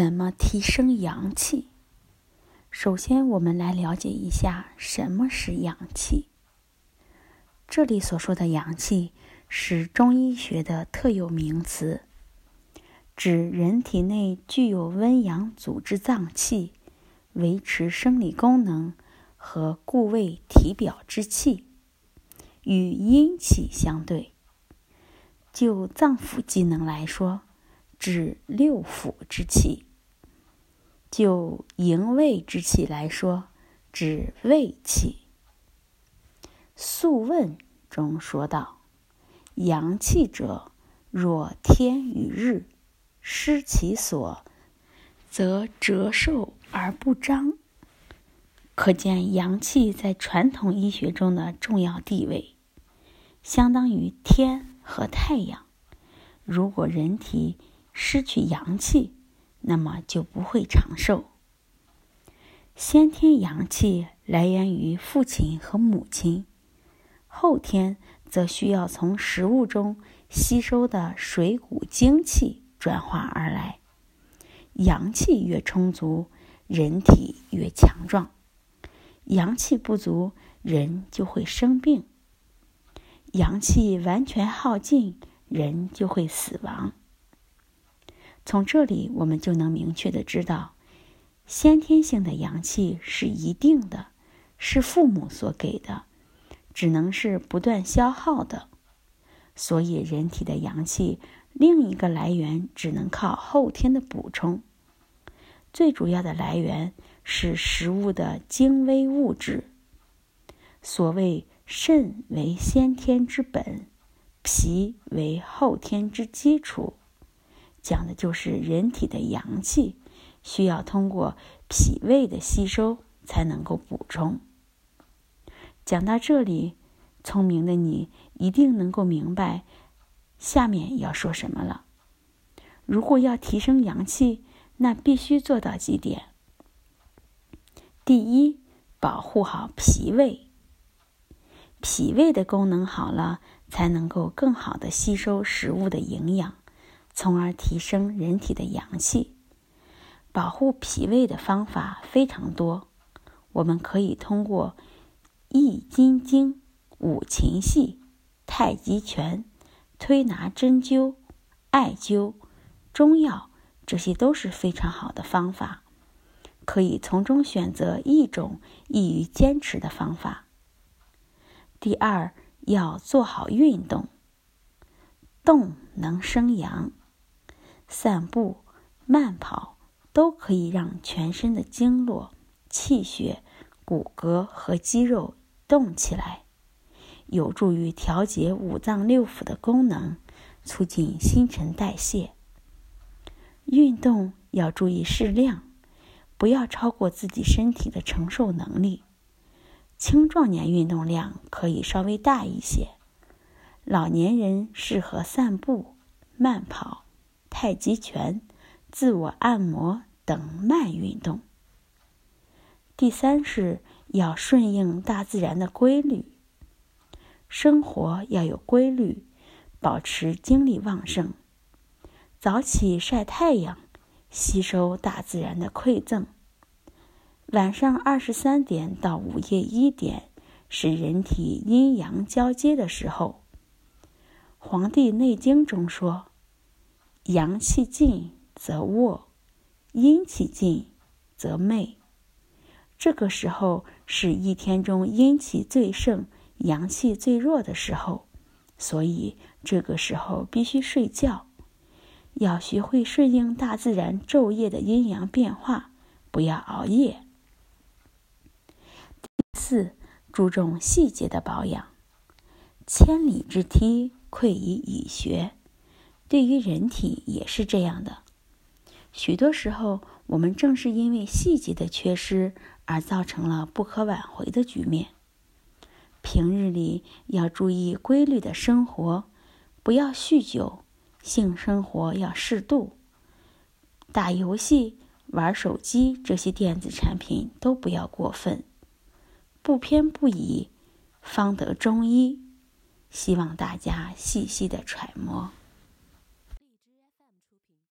怎么提升阳气？首先，我们来了解一下什么是阳气。这里所说的阳气是中医学的特有名词，指人体内具有温阳组织脏器、维持生理功能和固卫体表之气，与阴气相对。就脏腑机能来说，指六腑之气；就营卫之气来说，指卫气。《素问》中说道：“阳气者，若天与日，失其所，则折寿而不彰。”可见阳气在传统医学中的重要地位，相当于天和太阳。如果人体失去阳气，那么就不会长寿。先天阳气来源于父亲和母亲。后天则需要从食物中吸收的水谷精气转化而来。阳气越充足，人体越强壮；阳气不足，人就会生病。阳气完全耗尽，人就会死亡。从这里，我们就能明确的知道，先天性的阳气是一定的，是父母所给的。只能是不断消耗的，所以人体的阳气另一个来源只能靠后天的补充。最主要的来源是食物的精微物质。所谓肾为先天之本，脾为后天之基础，讲的就是人体的阳气需要通过脾胃的吸收才能够补充。讲到这里，聪明的你一定能够明白下面要说什么了。如果要提升阳气，那必须做到几点：第一，保护好脾胃。脾胃的功能好了，才能够更好的吸收食物的营养，从而提升人体的阳气。保护脾胃的方法非常多，我们可以通过。易筋经、五禽戏、太极拳、推拿针灸、艾灸、中药，这些都是非常好的方法，可以从中选择一种易于坚持的方法。第二，要做好运动，动能生阳，散步、慢跑都可以让全身的经络、气血、骨骼和肌肉。动起来，有助于调节五脏六腑的功能，促进新陈代谢。运动要注意适量，不要超过自己身体的承受能力。青壮年运动量可以稍微大一些，老年人适合散步、慢跑、太极拳、自我按摩等慢运动。第三是。要顺应大自然的规律，生活要有规律，保持精力旺盛。早起晒太阳，吸收大自然的馈赠。晚上二十三点到午夜一点是人体阴阳交接的时候。《黄帝内经》中说：“阳气尽则卧，阴气尽则寐。”这个时候是一天中阴气最盛、阳气最弱的时候，所以这个时候必须睡觉。要学会顺应大自然昼夜的阴阳变化，不要熬夜。第四，注重细节的保养。千里之堤，溃于蚁穴，对于人体也是这样的。许多时候，我们正是因为细节的缺失。而造成了不可挽回的局面。平日里要注意规律的生活，不要酗酒，性生活要适度，打游戏、玩手机这些电子产品都不要过分，不偏不倚，方得中医。希望大家细细的揣摩。